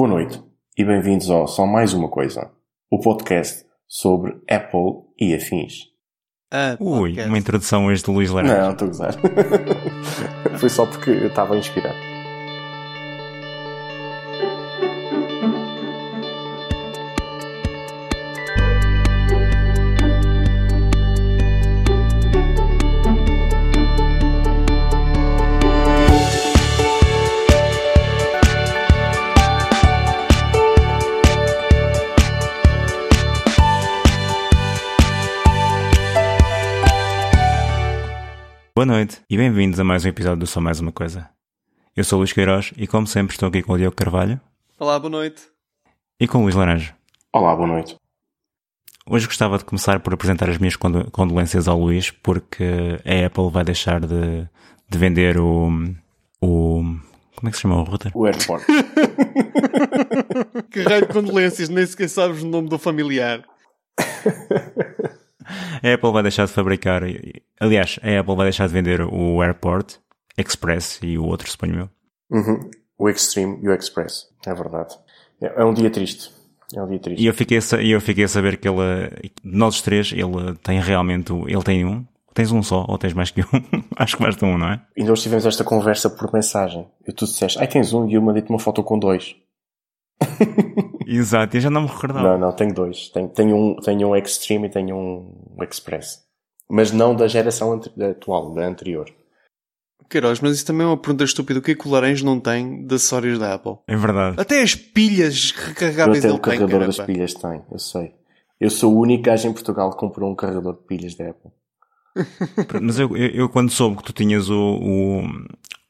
Boa noite e bem-vindos ao Só Mais Uma Coisa, o podcast sobre Apple e afins. Ah, Ui, uma introdução hoje do Luís Laranja. Não, estou a gozar. Foi só porque eu estava inspirado. Noite e bem-vindos a mais um episódio do Só Mais Uma Coisa. Eu sou o Luís Queiroz e, como sempre, estou aqui com o Diogo Carvalho Olá, boa noite. e com o Luís Laranja. Olá, boa noite. Hoje gostava de começar por apresentar as minhas condo- condolências ao Luís, porque a Apple vai deixar de, de vender o, o. Como é que se chama o router? O AirPort. Que raio de condolências, nem sequer sabes o nome do familiar. A Apple vai deixar de fabricar. Aliás, a Apple vai deixar de vender o AirPort Express e o outro, suponho eu. Uhum. O Extreme e o Express. É verdade. É, é um dia triste. É um dia triste. E eu fiquei eu fiquei a saber que ele, de nós os três, ele tem realmente, ele tem um. Tens um só ou tens mais que um? Acho que basta um, não é? E nós tivemos esta conversa por mensagem. E tu disseste, ai tens um e eu mandei-te uma foto com dois. Exato, eu já não me recordava. Não, não, tenho dois. Tenho, tenho, um, tenho um Extreme e tenho um Express. Mas não da geração atual, da anterior. Queiroz, mas isso também é uma pergunta estúpida. O que é que o laranja não tem de acessórios da Apple? É verdade. Até as pilhas recarregáveis até ele o tem, carregador das pilhas tem, eu sei. Eu sou o único gajo em Portugal que comprou um carregador de pilhas da Apple. Mas eu, eu, eu quando soube que tu tinhas o,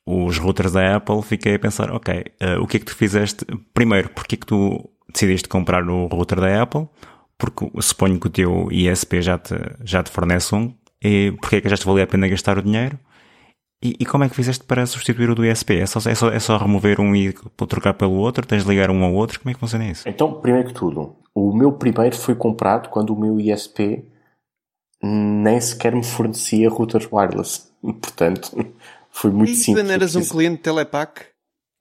o- os routers da Apple, fiquei a pensar, ok, eh, o que é que tu fizeste? Primeiro, porque é que tu decidiste comprar o router da Apple? Porque suponho que o teu ISP já te, já te fornece um. E porque é que já te valia a pena gastar o dinheiro? E, e como é que fizeste para substituir o do ISP? É só, é, só, é só remover um e trocar pelo outro? Tens de ligar um ao outro? Como é que funciona isso? Então, primeiro que tudo, o meu primeiro foi comprado quando o meu ISP nem sequer me fornecia routers wireless. Portanto, foi muito E simples. não eras um cliente Telepac?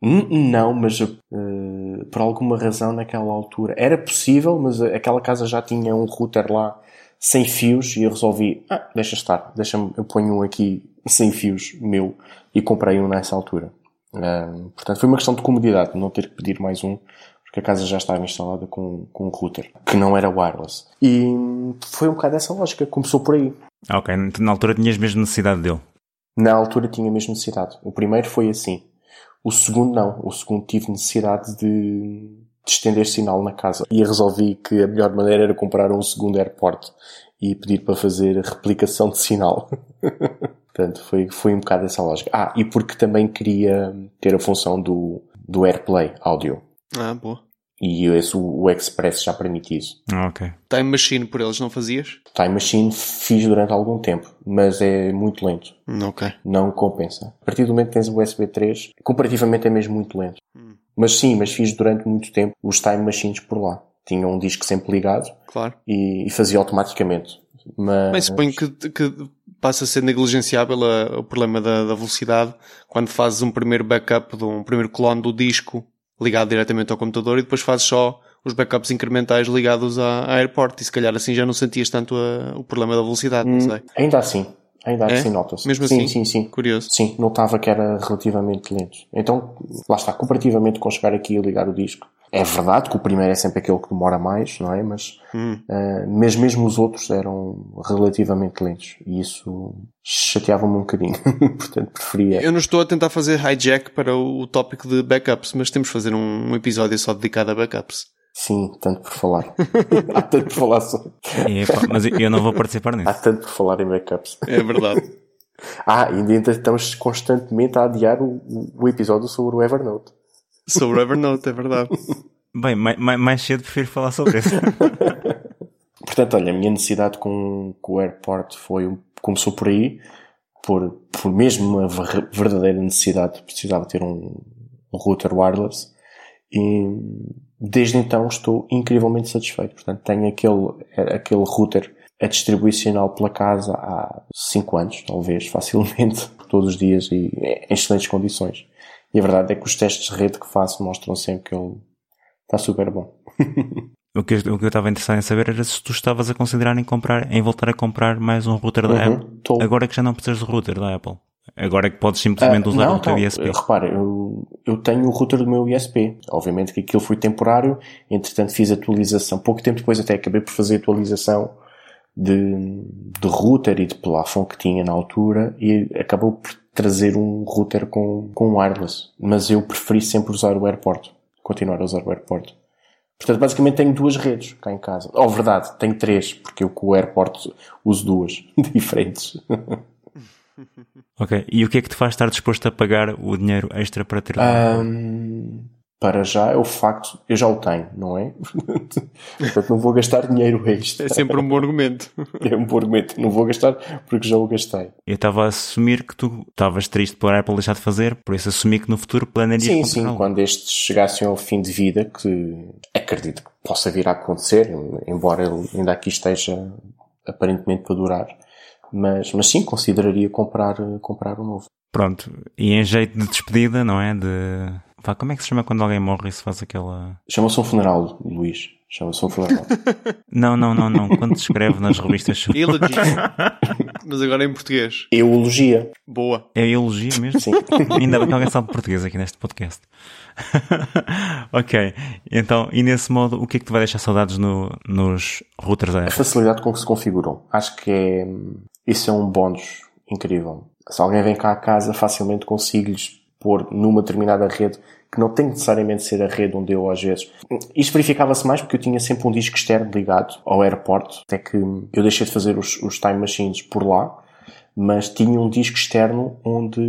N- Não, mas eh, por alguma razão naquela altura era possível, mas aquela casa já tinha um router lá sem fios e eu resolvi, ah, deixa estar, deixa-me, eu ponho um aqui sem fios meu e comprei um nessa altura. Ah, portanto, foi uma questão de comodidade, não ter que pedir mais um, porque a casa já estava instalada com, com um router, que não era wireless. E foi um bocado essa lógica, começou por aí. Ah, ok, na altura tinhas mesmo necessidade dele. Na altura tinha mesmo necessidade. O primeiro foi assim. O segundo não. O segundo tive necessidade de, de estender sinal na casa. E resolvi que a melhor maneira era comprar um segundo AirPort e pedir para fazer a replicação de sinal. Portanto, foi, foi um bocado essa lógica. Ah, e porque também queria ter a função do, do AirPlay áudio. Ah, boa. E esse, o, Express já permite isso. Ah, ok. Time Machine por eles não fazias? Time Machine fiz durante algum tempo, mas é muito lento. Hum, Ok. não compensa. A partir do momento que tens o USB 3, comparativamente é mesmo muito lento. Mas sim, mas fiz durante muito tempo os time machines por lá. Tinha um disco sempre ligado Claro. e, e fazia automaticamente. Mas, Bem, suponho que, que passa a ser negligenciável a- o problema da, da velocidade quando fazes um primeiro backup de um primeiro clone do disco ligado diretamente ao computador e depois fazes só os backups incrementais ligados à, à AirPort e se calhar assim já não sentias tanto a- o problema da velocidade, não sei. ainda assim, ainda É? assim nota-se. Mesmo sim, assim? sim, sim. Curioso. Sim, notava que era relativamente lento. Então, lá está, comparativamente com chegar aqui e ligar o disco. É verdade que o primeiro é sempre aquele que demora mais, não é? Mas, ah, mas mesmo os outros eram relativamente lentos. E isso chateava-me um bocadinho. Portanto, preferia. Eu não estou a tentar fazer hijack para o, tópico de backups, mas temos de fazer um, episódio só dedicado a backups. Sim, tanto por falar. Há tanto por falar só. Mas eu- não vou participar Há nisso. tanto por falar em backups. É verdade. Ah, ainda estamos constantemente a adiar o, o episódio sobre o Evernote. Sobre Evernote, é verdade. Bem, mai- mai- mais cedo prefiro falar sobre isso. Portanto, olha, a minha necessidade com, com o AirPort foi, começou por aí, por, por mesmo uma ver- verdadeira necessidade, precisava ter um, um router wireless e desde então estou incrivelmente satisfeito. Portanto, tenho aquele, aquele router a distribuir sinal pela casa há 5 anos, talvez, facilmente, todos os dias e em excelentes condições. E a verdade é que os testes de rede que faço mostram sempre que ele Está super bom. o, que, eu, o que eu estava interessado em saber era se tu estavas a considerar em comprar, em voltar a comprar mais um router da Uhum, Apple. tô. Agora que já não precisas de router da Apple. Agora é que podes simplesmente Ah, usar não, o teu não, ISP. Repara, eu, eu tenho o router do meu ISP. Obviamente que aquilo foi temporário, entretanto fiz atualização. Pouco tempo depois até acabei por fazer atualização de, de router e de plafond que tinha na altura e acabou por trazer um router com, com wireless. Mas eu preferi sempre usar o AirPort. Continuar a usar o AirPort. Portanto, basicamente tenho duas redes cá em casa. Oh, verdade, tenho três, porque eu com o AirPort uso duas diferentes. Ok. E o que é que te faz estar disposto a pagar o dinheiro extra para ter? Hum, para já é o facto, eu já o tenho, não é? Portanto, não vou gastar dinheiro extra. É sempre um bom argumento. É um bom argumento. Não vou gastar porque já o gastei. Eu estava a assumir que tu estavas triste por a Apple deixar de fazer, por isso assumi que no futuro planeias Sim, comprar sim, algo. quando estes chegassem ao fim de vida, que acredito que possa vir a acontecer, embora ele ainda aqui esteja aparentemente para durar. Mas, mas sim, consideraria comprar, comprar um novo. Pronto. E em jeito de despedida, não é? De... Vá, como é que se chama quando alguém morre e se faz aquela... Chama-se um funeral, Luís. Chama-se um funeral. Não, não, não, não. Quando se escreve nas revistas. Elegy. Mas agora em português. Eologia. Boa. É elogio mesmo? Sim. Ainda bem que alguém sabe português aqui neste podcast. ok. Então, e nesse modo, o que é que te vai deixar saudades no, nos routers A facilidade com que se configuram. Acho que é, isso é um bónus incrível. Se alguém vem cá a casa, facilmente consigo-lhes pôr numa determinada rede que não tem necessariamente ser a rede onde eu às vezes. Isto verificava-se mais porque eu tinha sempre um disco externo ligado ao aeroporto, até que eu deixei de fazer os, os time machines por lá, mas tinha um disco externo onde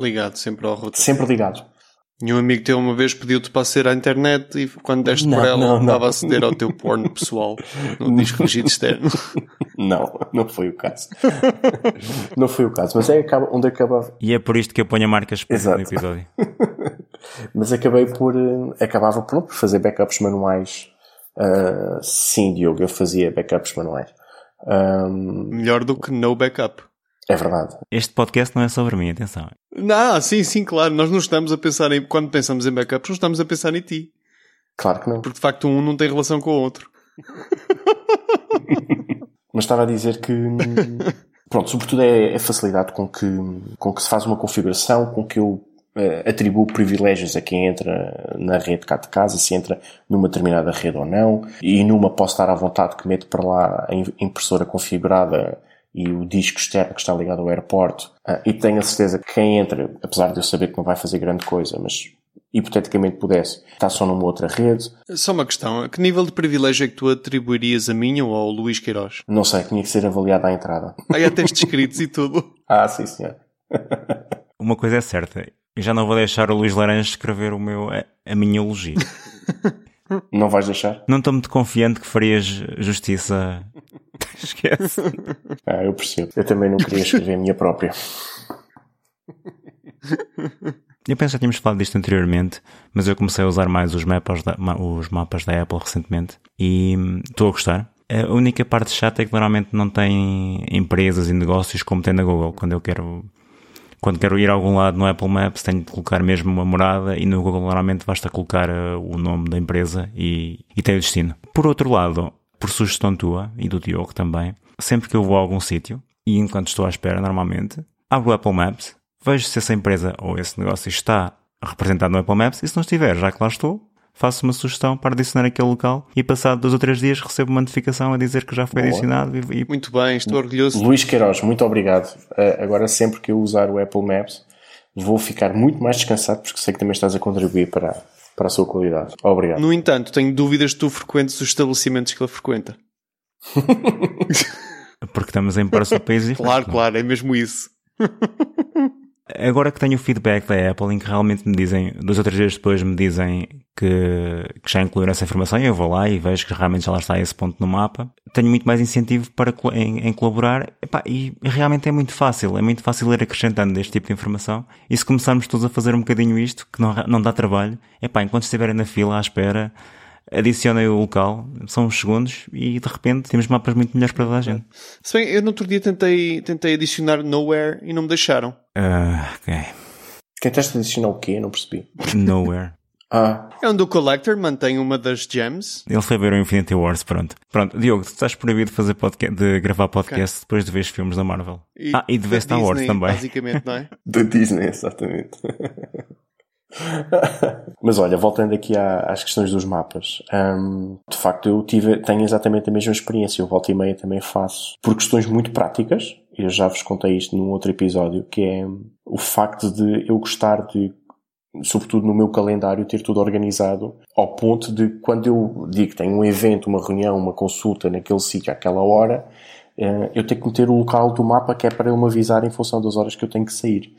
Ligado sempre ao router. sempre ligado. Nenhum amigo teu uma vez pediu-te para ser à internet e quando deste Não, por ela não, não. estava a aceder ao teu porno pessoal no disco regido externo. Não, não foi o caso. não foi o caso, mas é onde acabava, E é por isto que eu ponho a marca expressa no Exato. episódio. Mas acabei por. eh, Acabava por, fazer backups manuais. Ah, sim, Diogo, eu fazia backups manuais. Ahm, Melhor do que no backup. é verdade. Este podcast não é sobre mim, atenção. Não, sim, sim, claro. Nós não estamos a pensar em. Quando pensamos em backups, não estamos a pensar em ti. Claro que não. Porque de facto um não tem relação com o outro. Mas estava a dizer que. hum, Pronto, sobretudo é a facilidade com que, com que se faz uma configuração, com que eu eh, atribuo privilégios a quem entra na rede cá de casa, se entra numa determinada rede ou não, e numa posso estar à vontade que meto para lá a im- impressora configurada e o disco externo que está ligado ao aeroporto, Ah, e tenho a certeza que quem entra, apesar de eu saber que não vai fazer grande coisa, mas hipoteticamente pudesse, está só numa outra rede, Só uma questão. A que nível de privilégio é que tu atribuirias a mim ou ao Luís Queiroz? não sei, tinha que ser avaliada à entrada. Aí há testes escritos e tudo. Ah, sim senhor. Uma coisa é certa. Eu já não vou deixar o Luís Laranja escrever o meu, a, a minha elogia. Não vais deixar? Não estou muito confiante que farias justiça. Esquece. Ah, eu percebo. Eu também não queria escrever a minha própria. Eu penso que já tínhamos falado disto anteriormente, mas eu comecei a usar mais os mapas da, os mapas da Apple recentemente e hum, estou a gostar. A única parte chata é que normalmente não tem empresas e negócios como tem na Google. Quando eu quero, quando quero ir a algum lado no Apple Maps, tenho de colocar mesmo uma morada e no Google normalmente basta colocar eh, o nome da empresa e, e tem o destino. Por outro lado, por sugestão tua e do Diogo também, sempre que eu vou a algum sítio e enquanto estou à espera normalmente, abro o Apple Maps, vejo se essa empresa ou esse negócio está representado no Apple Maps e se não estiver, já que lá estou, faço uma sugestão para adicionar aquele local e passado dois ou três dias recebo uma notificação a dizer que já foi Boa. adicionado e, e Muito bem, estou orgulhoso. Luís Queiroz, muito obrigado. Ah, agora, sempre que eu usar o Apple Maps, vou ficar muito mais descansado porque sei que também estás a contribuir para, para a sua qualidade. Obrigado. No entanto, tenho dúvidas que tu frequentes os estabelecimentos que ele frequenta. porque estamos em para Claro, diferentes, não é? claro, é mesmo isso. Agora que tenho o feedback da Apple em que realmente me dizem, dois ou três dias depois me dizem que, que já incluíram essa informação e eu vou lá e vejo que realmente já lá está esse ponto no mapa, tenho muito mais incentivo para, em, em colaborar. Epá, e realmente é muito fácil, é muito fácil ir acrescentando este tipo de informação. E se começarmos todos a fazer um bocadinho isto, que não, não dá trabalho, epá, enquanto estiverem na fila à espera, adicionem o local, são uns segundos e de repente temos mapas muito melhores para toda a gente. Se bem, eu no outro dia tentei, tentei adicionar Nowhere e não me deixaram. Ah, ok. Tentaste adicionar o quê? Não percebi. Nowhere. Ah, É onde o Collector mantém uma das gems. Ele foi ver o Infinity Wars, pronto. Pronto, Diogo, tu estás proibido de, fazer podcast, de gravar podcast depois de ver os filmes da Marvel. ah, e de ver Star Wars Disney, também. Basicamente, não é? da Disney, exatamente. Mas olha, voltando aqui à- às questões dos mapas, hum, de facto eu tive, tenho exatamente a mesma experiência. Eu volta e meia também faço por questões muito práticas. Eu já vos contei isto num outro episódio, que é o facto de eu gostar de, sobretudo no meu calendário, ter tudo organizado ao ponto de quando eu digo que tenho um evento, uma reunião, uma consulta naquele sítio àquela hora, eh, eu tenho que meter o local do mapa que é para ele me avisar em função das horas que eu tenho que sair.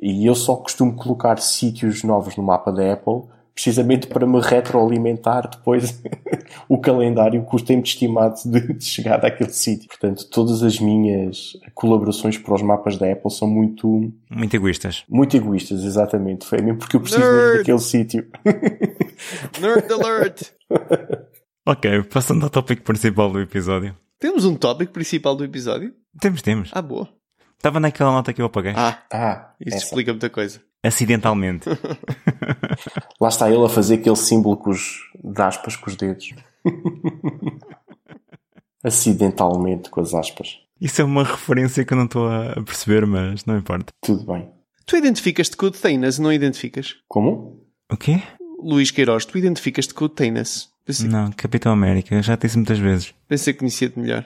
E eu só costumo colocar sítios novos no mapa da Apple precisamente para me retroalimentar depois o calendário com o tempo estimado de, de chegada àquele sítio. Portanto, todas as minhas colaborações para os mapas da Apple são muito, Muito egoístas. muito egoístas, exatamente. Foi mesmo porque eu preciso Nerd! mesmo daquele sítio. Nerd Alert! Ok, passando ao tópico principal do episódio. Temos um tópico principal do episódio? Temos, temos. Ah, boa. Estava naquela nota que eu apaguei. Ah, Ah, isso essa. explica muita coisa. Acidentalmente. Lá está ele a fazer aquele símbolo com os, de aspas com os dedos. Acidentalmente com as aspas. Isso é uma referência que eu não estou a perceber, mas não importa. Tudo bem. Tu identificas-te com o Teinas, não identificas? Como? O quê? Luís Queiroz, tu identificas-te com o Teinas? Pensei, Não, Capitão América, já te disse muitas vezes. pensei que conhecia-te melhor.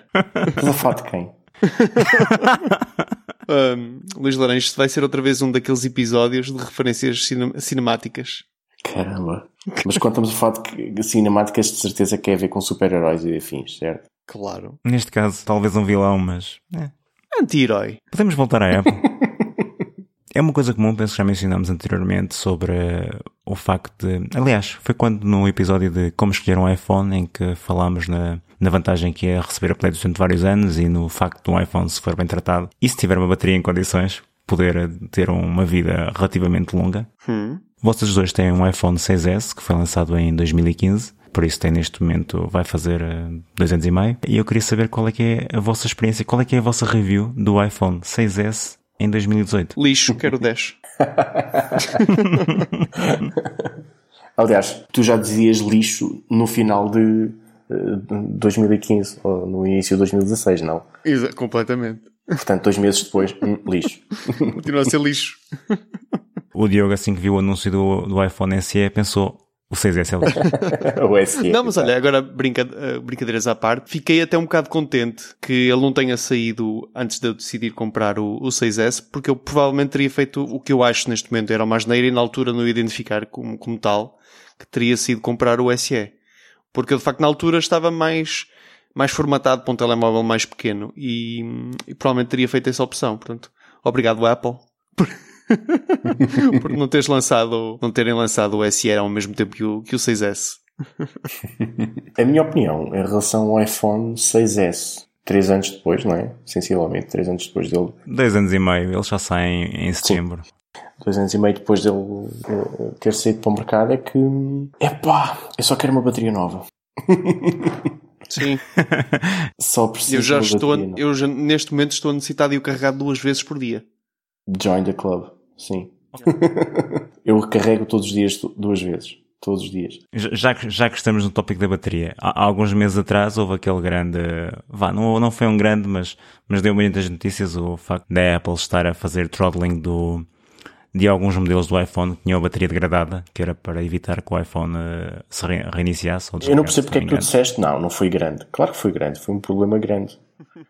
Estás a falar de quem? Ahm, Luís Laranja, isto vai ser outra vez um daqueles episódios de referências cine- cinemáticas. Caramba. Mas quando estamos a falar de que- cinemáticas, de certeza que é a ver com super-heróis e afins, certo? Claro. Neste caso, talvez um vilão, mas. é. Anti-herói. Podemos voltar à Apple. é uma coisa comum, penso que já mencionámos anteriormente, sobre eh, o facto de. Aliás, foi quando no episódio de como escolher um iPhone, em que falámos na, na vantagem que é receber updates durante vários anos e no facto de um iPhone, se for bem tratado, e se tiver uma bateria em condições, poder ter uma vida relativamente longa. Hum. Vocês dois têm um iPhone 6S que foi lançado em 2015, por isso tem neste momento, vai fazer eh, dois anos e meio. E eu queria saber qual é que é a vossa experiência, qual é que é a vossa review do iPhone 6S em 2018. Lixo, quero 10. Aliás, tu já dizias lixo no final de 2015, ou no início de 2016, não? Exa- completamente. Portanto, dois meses depois, hum, lixo. Continua a ser lixo. O Diogo, assim que viu o anúncio do, do iPhone SE, pensou, o 6S é lixo. o SE. Não, mas olha, agora brinca, eh, brincadeiras à parte, fiquei até um bocado contente que ele não tenha saído antes de eu decidir comprar o, o 6S, porque eu provavelmente teria feito o que eu acho neste momento era uma asneira e na altura não o identificar como, como tal, que teria sido comprar o SE. Porque eu de facto na altura estava mais, mais formatado para um telemóvel mais pequeno e, e provavelmente teria feito essa opção. Portanto, obrigado Apple. por- por não teres lançado, não terem lançado o SE ao mesmo tempo que o, que o 6S. A minha opinião em relação ao iPhone 6S, três anos depois, não é? Sensivelmente, três anos depois dele, Dois anos e meio, ele já sai em, em setembro. Dois anos e meio depois dele eh, ter saído para o mercado, é que, epá, eu só quero uma bateria nova. Sim. Só preciso Eu já de uma estou, bateria eu já, neste momento estou a necessitar de o carregar duas vezes por dia. Join the club, sim. eu carrego todos os dias, duas vezes. Todos os dias. Já, já que- já que estamos no tópico da bateria, há, há alguns meses atrás houve aquele grande, vá, não, não foi um grande, mas, mas deu muitas notícias o facto da Apple estar a fazer throttling do, de alguns modelos do iPhone que tinham a bateria degradada, que era para evitar que o iPhone eh, se re- reiniciasse. Ou Eu não percebo porque é que tu disseste, não, não foi grande. Claro que foi grande, foi um problema grande.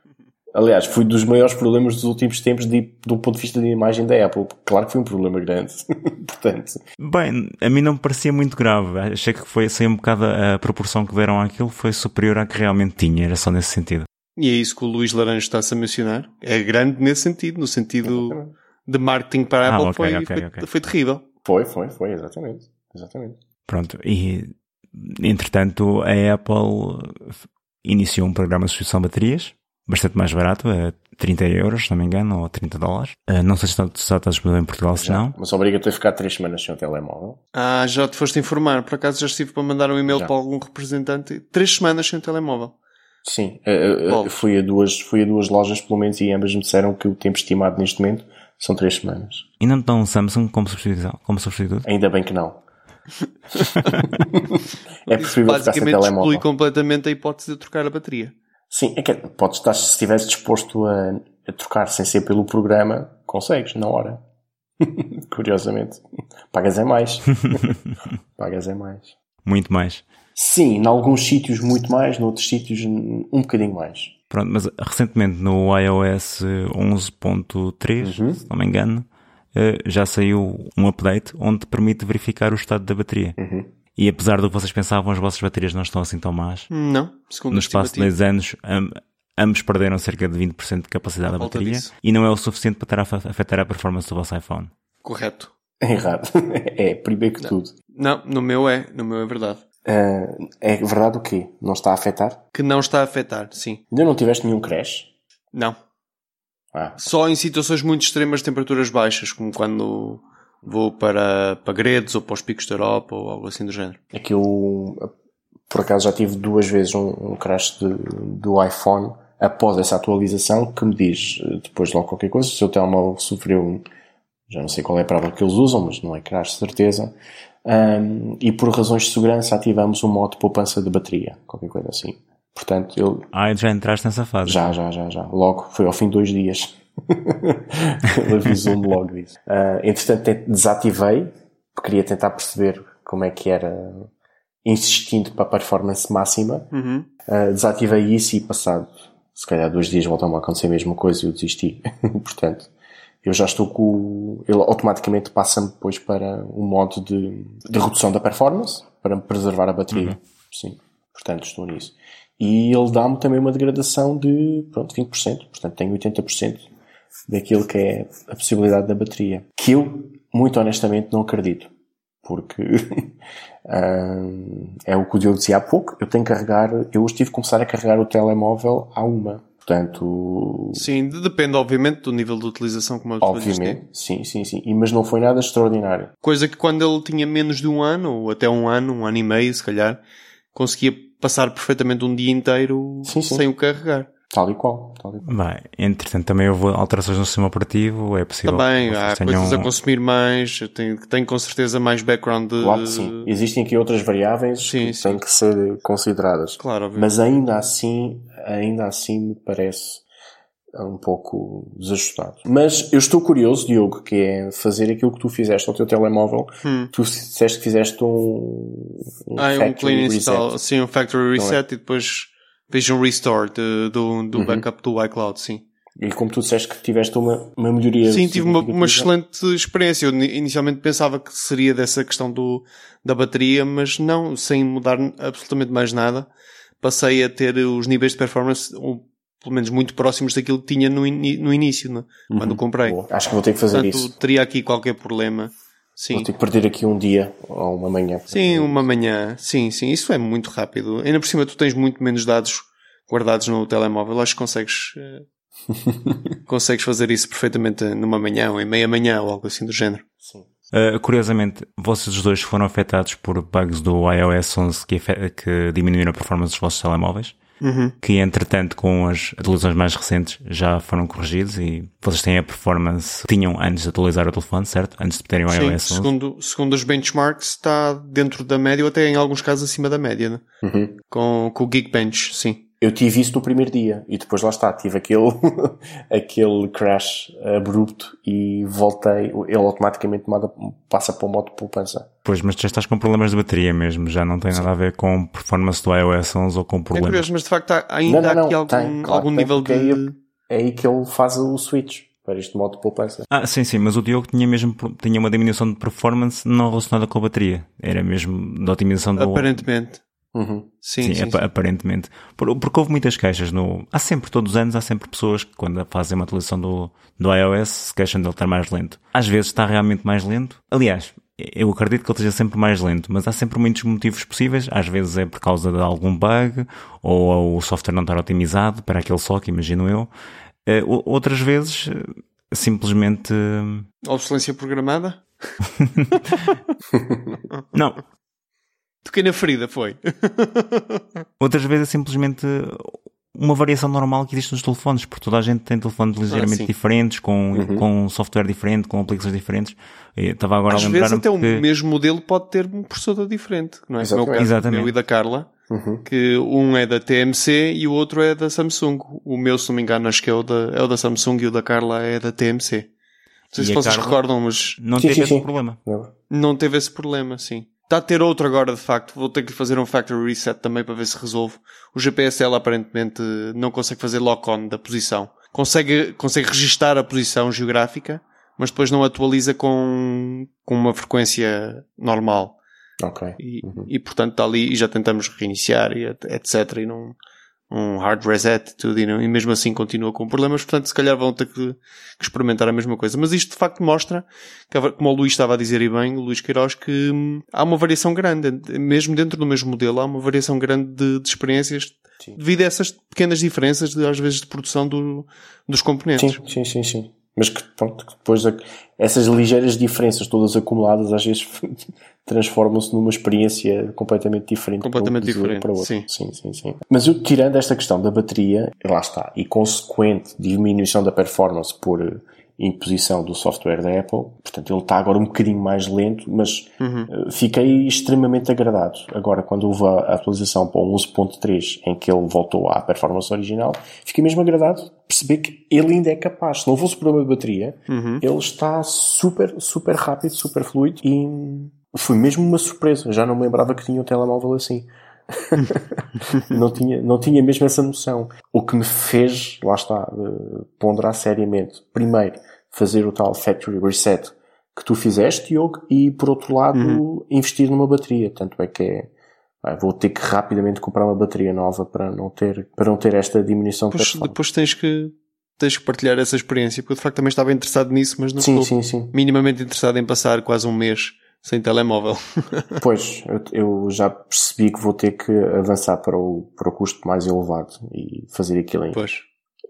Aliás, foi dos maiores problemas dos últimos tempos de, do ponto de vista da imagem da Apple. Claro que foi um problema grande. Portanto. Bem, a mim não me parecia muito grave. Achei que foi assim um bocado a, proporção que deram àquilo foi superior à que realmente tinha, era só nesse sentido. E é isso que o Luís Laranja está-se a mencionar. É grande nesse sentido, no sentido de marketing para a Ah, Apple ok, foi, ok, foi, ok. foi terrível. foi, foi, foi, exatamente. Exatamente. Pronto, e entretanto a Apple iniciou um programa de substituição de baterias, bastante mais barato, a 30 euros, se não me engano, ou 30 dólares. Ah, não sei se está, se está disponível em Portugal, se não. Mas obriga-te a ficar três semanas sem o telemóvel. Ah, já te foste informar. Por acaso já estive para mandar um e-mail Já. para algum representante. Três semanas sem telemóvel. Sim, Bom. fui, a duas, fui a duas lojas pelo menos e ambas me disseram que o tempo estimado neste momento são três semanas. E não estão um Samsung como substituição, como substituto? Ainda bem que não. é preferível ficar sem Basicamente exclui completamente a hipótese de trocar a bateria. Sim, é que podes estar, se estiveres disposto a, a trocar sem ser pelo programa, consegues, na hora. Curiosamente. Pagas é mais. Pagas é mais. Muito mais. Sim, em alguns sítios muito mais, noutros sítios um bocadinho mais. Pronto, mas recentemente no iOS 11.3, se não me engano, eh, já saiu um update onde te permite verificar o estado da bateria. E apesar do que vocês pensavam, as vossas baterias não estão assim tão más. Não, segundo No espaço de estimativa. 10 anos, am- ambos perderam cerca de 20% de capacidade da bateria disso. e não é o suficiente para estar a fa- afetar a performance do vosso iPhone. Correto. É errado. É, primeiro que tudo. Não, no meu é, no meu é verdade. Ah, é verdade o quê? Não está a afetar? Que não está a afetar, sim. Ainda não tiveste nenhum crash? Não. Ah, Só em situações muito extremas de temperaturas baixas, como quando vou para, para Gredos ou para os picos da Europa ou algo assim do género. é que eu, por acaso, já tive duas vezes um, um crash de- do iPhone após essa atualização que me diz eh, depois logo qualquer coisa. Se o telemóvel sofreu, um- já não sei qual é a palavra que eles usam, mas não é crash certeza. Ahm, e por razões de segurança ativamos o modo de poupança de bateria, qualquer coisa assim. Portanto, eu Ah, já entraste nessa fase. já, já, já, já. Logo, foi ao fim de dois dias. Ele avisou-me logo disso. Ah, entretanto, desativei, porque queria tentar perceber como é que era insistindo para a performance máxima. Uhum. Ah, desativei isso e passado, se calhar dois dias voltam a acontecer a mesma coisa e eu desisti. Portanto, eu já estou com. Ele automaticamente passa-me depois para um modo de, de redução da performance, para preservar a bateria. Sim. Portanto, estou nisso. E ele dá-me também uma degradação de, pronto, 20%. Portanto, tenho 80% daquilo que é a possibilidade da bateria. Que eu, muito honestamente, não acredito. Porque hum, é o que o Diogo dizia há pouco. Eu tenho que carregar, eu hoje tive que começar a carregar o telemóvel à uma. Portanto, Sim, de- depende obviamente do nível de utilização como obviamente, sim, sim, sim. E, mas não foi nada extraordinário. Coisa que quando ele tinha menos de um ano, ou até um ano, um ano e meio se calhar, conseguia passar perfeitamente um dia inteiro Sim, sim. sem o carregar. Tal e qual. Tal e qual. Bem, entretanto também houve alterações no sistema operativo, é possível Também há tenham... coisas a consumir mais, tenho, tenho com certeza mais background de... Claro que sim. Existem aqui outras variáveis Sim, que sim. têm que ser consideradas. Claro, obviamente. Mas ainda assim, ainda assim me parece um pouco desajustado. Mas eu estou curioso, Diogo, que é fazer aquilo que tu fizeste ao teu telemóvel. Hum. Tu disseste que fizeste um, um Ah, é um clean reset. install, sim, um factory é? reset e depois fiz um restore de- do, do Uhum. backup do iCloud, sim. E como tu disseste que tiveste uma, uma melhoria. Sim, tive uma, uma excelente experiência. Eu ni- inicialmente pensava que seria dessa questão do, da bateria, mas não, sem mudar absolutamente mais nada. Passei a ter os níveis de performance, pelo menos muito próximos daquilo que tinha no, ini- no início, né? quando o comprei. Boa. Acho que vou ter que fazer Portanto, isso. teria aqui qualquer problema. Sim. Vou ter que perder aqui um dia ou uma manhã. Sim, uma manhã. Sim, sim. Isso é muito rápido. Ainda por cima tu tens muito menos dados guardados no telemóvel. Acho que consegues, eh, consegues fazer isso perfeitamente numa manhã ou em meia manhã ou algo assim do género. Sim. Uh, curiosamente, vocês dois foram afetados por bugs do iOS 11 que, que diminuíram a performance dos vossos telemóveis, que entretanto com as atualizações mais recentes já foram corrigidos e vocês têm a performance que tinham antes de atualizar o telefone, certo? Antes de terem o Sim, iOS 11. segundo, segundo os benchmarks está dentro da média ou até em alguns casos acima da média, né? Uhum. com, com o Geekbench, sim. Eu tive isso no primeiro dia e depois lá está, tive aquele, aquele crash abrupto e voltei, ele automaticamente manda, passa para o modo de poupança. Pois, mas tu já estás com problemas de bateria mesmo, já não tem nada a ver com performance do iOS 11 ou com É problemas. curioso, mas de facto há, ainda Não, não, há aqui não, algum, tem, claro algum tem, nível de... aí É aí que ele faz o switch para este modo de poupança. Ah, sim, sim, mas o Diogo tinha mesmo tinha uma diminuição de performance não relacionada com a bateria. Era mesmo de otimização do, Aparentemente. Uhum. Sim, Sim, sim, sim. aparentemente. Por- Porque houve muitas queixas no. Há sempre, todos os anos, há sempre pessoas que, quando fazem uma atualização do, do iOS, se queixam dele estar mais lento. Às vezes está realmente mais lento. Aliás, eu acredito que ele esteja sempre mais lento, mas há sempre muitos motivos possíveis. Às vezes é por causa de algum bug, ou o software não estar otimizado para aquele sock, imagino eu. Eh, Outras vezes, eh, simplesmente. eh, Obsolência programada? uma variação normal que existe nos telefones, porque toda a gente tem telefones ligeiramente sim. diferentes, com, com software diferente, com aplicações diferentes. Eu estava agora Às a vezes lembrar-me até o mesmo modelo pode ter um processador diferente, não é? É o caso Exatamente. meu e da Carla, que um é da TMC e o outro é da Samsung. O meu, se não me engano, acho que é o da, é o da Samsung e o da Carla é da TMC. Não sei E se vocês Carla? recordam, mas Não Sim, teve sim, esse sim. problema. Não. não teve esse problema, sim. Está a ter outro agora, de facto. Vou ter que fazer um factory reset também para ver se resolve. O GPSL aparentemente não consegue fazer lock-on da posição. Consegue, consegue registar a posição geográfica, mas depois não atualiza com, com uma frequência normal. Ok. E, e portanto está ali e já tentamos reiniciar e et- etc. E não, um hard reset e tudo e, não- e mesmo assim continua com problemas. Portanto, se calhar vão ter que, que experimentar a mesma coisa. Mas isto de facto mostra, que, como o Luís estava a dizer e bem, o Luís Queiroz, que hum, há uma variação grande, mesmo dentro do mesmo modelo, há uma variação grande de, de experiências Sim. devido a essas pequenas diferenças, de, às vezes, de produção do- dos componentes. Sim, sim, sim, sim. Mas que, pronto, que depois essas ligeiras diferenças todas acumuladas às vezes transformam-se numa experiência completamente diferente. Completamente diferente, para outro. sim. sim, sim, sim. Mas eu, tirando esta questão da bateria, lá está, e consequente diminuição da performance por imposição do software da Apple, portanto ele está agora um bocadinho mais lento, mas eh, fiquei extremamente agradado. Agora, quando houve a atualização para o 11.3, em que ele voltou à performance original, fiquei mesmo agradado perceber que ele ainda é capaz. Se não fosse o problema de bateria, ele está super, super rápido, super fluido e foi mesmo uma surpresa. Já não me lembrava que tinha um telemóvel assim. não, tinha, não tinha mesmo essa noção. O que me fez, lá está, eh, ponderar seriamente. Primeiro, fazer o tal factory reset que tu fizeste, Diogo, e por outro lado, investir numa bateria. Tanto é que é, vou ter que rapidamente comprar uma bateria nova para não ter, para não ter esta diminuição de Depois, performance. depois tens que tens que partilhar essa experiência, porque eu de facto também estava interessado nisso, mas não Sim, estou sim, sim. minimamente interessado em passar quase um mês sem telemóvel. Pois, eu, já percebi que vou ter que avançar para o, para o custo mais elevado e fazer aquilo em pois.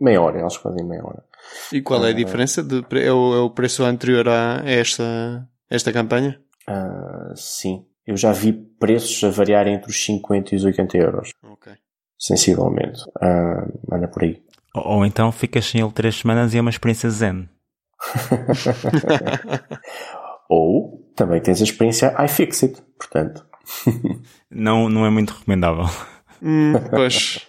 meia hora. Eles fazem meia hora. E qual é a diferença? De, é, o, é o preço anterior a esta, esta campanha? Ah, sim. Eu já vi preços a variar entre os 50 e os 80 euros. Ok. Sensivelmente. Ah, anda por aí. Ou, ou então ficas sem ele três semanas e é uma experiência zen. Ou também tens a experiência iFixit. Portanto, Não, não é muito recomendável. Hum, pois.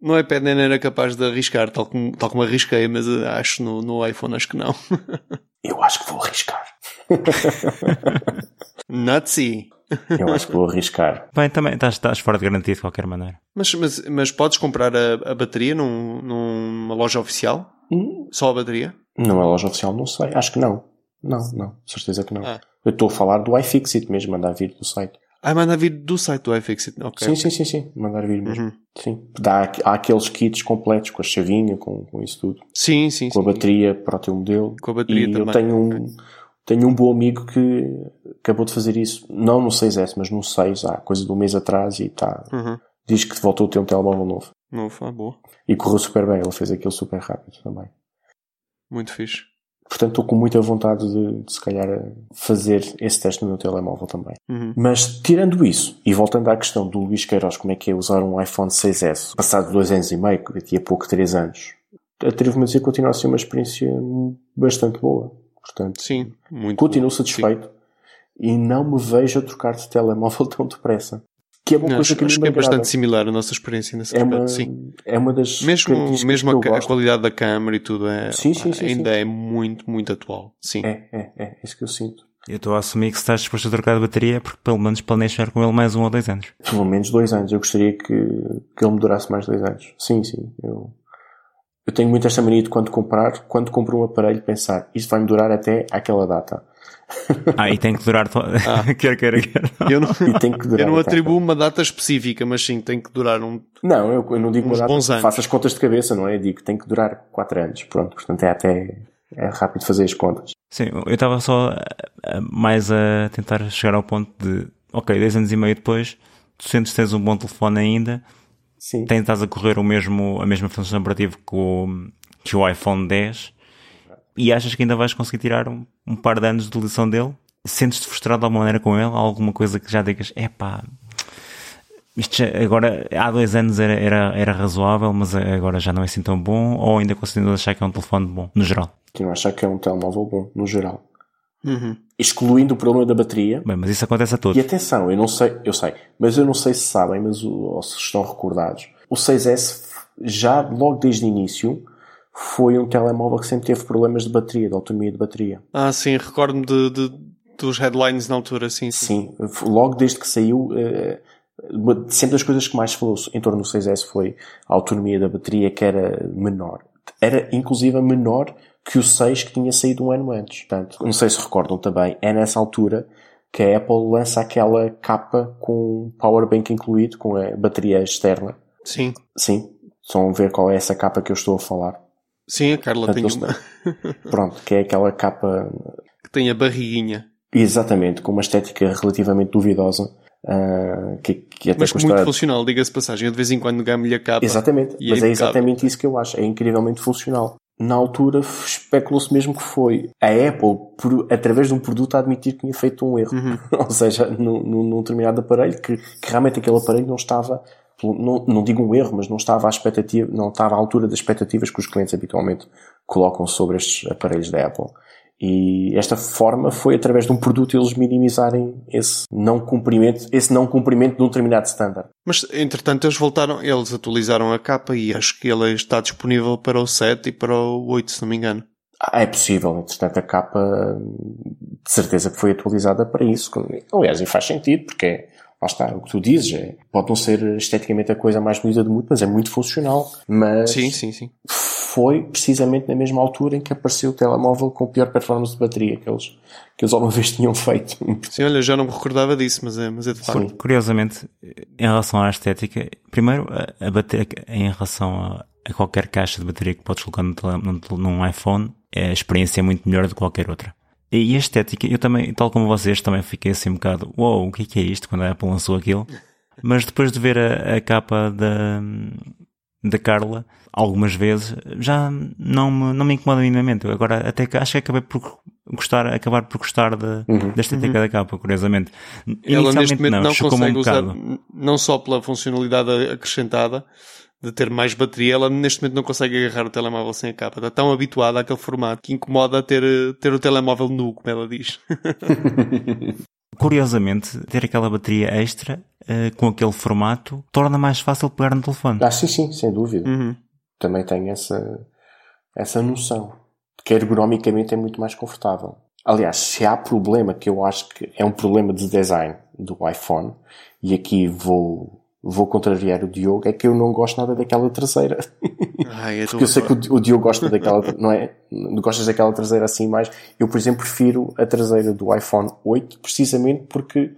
No iPad nem era capaz de arriscar, tal como, tal como arrisquei, mas eh, acho no, no iPhone acho que não. eu acho que vou arriscar. Nazi. Eu acho que vou arriscar. Bem, também estás, estás fora de garantia de qualquer maneira. Mas, mas, mas podes comprar a, a bateria num, numa loja oficial? Hum, Só a bateria? Não é loja oficial, não sei. Acho que não. Não, não. Certeza que não. Ah. Eu estou a falar do iFixit mesmo, mandar vir do site. Ah, manda vir do site do iFixit. Ok. Sim, sim, sim, sim. Mandar vir mesmo. Uhum. Sim. Dá, há aqueles kits completos com a chavinha, com, com isso tudo. Sim, sim, Com a sim. bateria para o teu modelo. Com a bateria e também. eu tenho um, tenho um bom amigo que acabou de fazer isso. Não no 6S, mas no 6, há coisa de um mês atrás e tá, Uhum. diz que voltou a ter um telemóvel novo. Novo, ah, boa. E correu super bem. Ele fez aquilo super rápido também. Muito fixe. Portanto, estou com muita vontade de, de, se calhar, fazer esse teste no meu telemóvel também. Uhum. Mas, tirando isso, e voltando à questão do Luís Queiroz, como é que é usar um iPhone 6S, passado dois anos e meio, daqui a pouco três anos, atrevo-me a dizer que continua a ser uma experiência bastante boa. Portanto, Sim, muito continuo satisfeito e não me vejo a trocar de telemóvel tão depressa. Que é uma coisa que acho me que é agrada. bastante similar a nossa experiência nesse É aspecto, uma, sim. é uma das Mesmo, mesmo a, a qualidade da câmera e tudo é, Sim, sim, sim, ainda sim. é muito, muito atual. Sim. É, é, é, é isso que eu sinto. Eu estou a assumir que se estás disposto a trocar de bateria porque pelo menos planeias ficar com ele mais um ou dois anos. Pelo menos dois anos. Eu gostaria que, que ele me durasse mais dois anos. Sim, sim. Eu, eu tenho muito esta mania de quando comprar, quando compro um aparelho, pensar isto vai me durar até aquela data. Ah, e tem que durar. To... quer, quer, quer. Eu não, E tem que durar eu não atribuo uma data específica, mas sim, tem que durar um. Não, eu, eu não digo uma Uns data. bons anos. Faço as contas de cabeça, não é? Eu digo que tem que durar quatro anos. Pronto, portanto é até é rápido fazer as contas. Sim, eu estava só mais a tentar chegar ao ponto de, ok, 10 anos e meio depois, tu sentes que tens um bom telefone ainda, Sim. tens, estás a correr o mesmo, a mesma função operativa que o, que o iPhone 10 e achas que ainda vais conseguir tirar um, um par de anos de utilização dele? Sentes-te frustrado de alguma maneira com ele? Há alguma coisa que já digas, epá, isto já, agora, há dois anos era, era, era razoável, mas agora já não é assim tão bom, ou ainda continuas a achar que é um telefone bom, no geral? Continuo a achar que é um telemóvel bom, no geral. Uhum. Excluindo o problema da bateria. Bem, mas isso acontece a todos. E atenção, eu não sei, eu sei, mas eu não sei se sabem, mas o, ou se estão recordados. O 6S já logo desde o início foi um telemóvel que sempre teve problemas de bateria, de autonomia de bateria. Ah, sim, recordo-me de, de, dos headlines na altura, sim. Sim, logo desde que saiu, eh, sempre as coisas que mais falou em torno do 6S foi a autonomia da bateria que era menor. Era inclusive menor que o 6 que tinha saído um ano antes. Portanto, não sei se recordam também, é nessa altura que a Apple lança aquela capa com power bank incluído, com a bateria externa. Sim. Sim. A ver qual é essa capa que eu estou a falar. Sim, a Carla Portanto, tem uma. Pronto, que é aquela capa. que tem a barriguinha. Exatamente, com uma estética relativamente duvidosa. Uh, que, que até Mas muito funcional, diga-se passagem. Eu de vez em quando ganho-lhe a capa. Exatamente, é mas é exatamente isso que eu acho. É incrivelmente funcional. Na altura especulou-se mesmo que foi a Apple, por- através de um produto, a admitir que tinha feito um erro. Uhum. Ou seja, num, num, num determinado aparelho, que, que realmente aquele aparelho não estava, não, não digo um erro, mas não estava à expectativa, não estava à altura das expectativas que os clientes habitualmente colocam sobre estes aparelhos da Apple. E esta forma foi através de um produto eles minimizarem esse não cumprimento, esse não cumprimento de um determinado standard. Mas, entretanto, eles voltaram, eles atualizaram a capa e acho que ele está disponível para o 7 e para o 8, se não me engano. Ah, é possível, entretanto a capa de certeza que foi atualizada para isso. Aliás, e faz sentido, porque é, lá está, o que tu dizes, é, pode não ser esteticamente a coisa mais bonita do mundo, mas é muito funcional. Mas Sim, sim, sim. foi precisamente na mesma altura em que apareceu o telemóvel com pior performance de bateria que eles, que eles alguma vez tinham feito. Sim, olha, já não me recordava disso, mas é, mas é de facto. Curiosamente, em relação à estética, primeiro, a, a bateria, em relação a, a qualquer caixa de bateria que podes colocar num, num iPhone, a experiência é muito melhor do que qualquer outra. E a estética, eu também, tal como vocês, também fiquei assim um bocado, uou, o que é que é isto quando a Apple lançou aquilo? Mas depois de ver a, a capa da, da Carla, algumas vezes, já não me, não me incomoda minimamente. Eu Agora, até que acho que acabei por gostar, acabar por gostar da, da estética da capa, curiosamente. Ela neste momento não, não, consegue um usar, não só pela funcionalidade acrescentada de ter mais bateria, ela neste momento não consegue agarrar o telemóvel sem a capa. Está tão habituada àquele formato que incomoda ter, ter o telemóvel nu, como ela diz. Curiosamente, ter aquela bateria extra eh, com aquele formato torna mais fácil pegar no telefone. Ah, sim, sim, sem dúvida. Uhum. Também tenho essa, essa noção de que ergonomicamente é muito mais confortável. Aliás, se há problema que eu acho que é um problema de design do iPhone, e aqui vou, vou contrariar o Diogo, é que eu não gosto nada daquela traseira. Ai, é Porque eu sei que o, Di- o Diogo gosta daquela, não é? Gostas daquela traseira assim mais. Eu, por exemplo, prefiro a traseira do iPhone 8, precisamente porque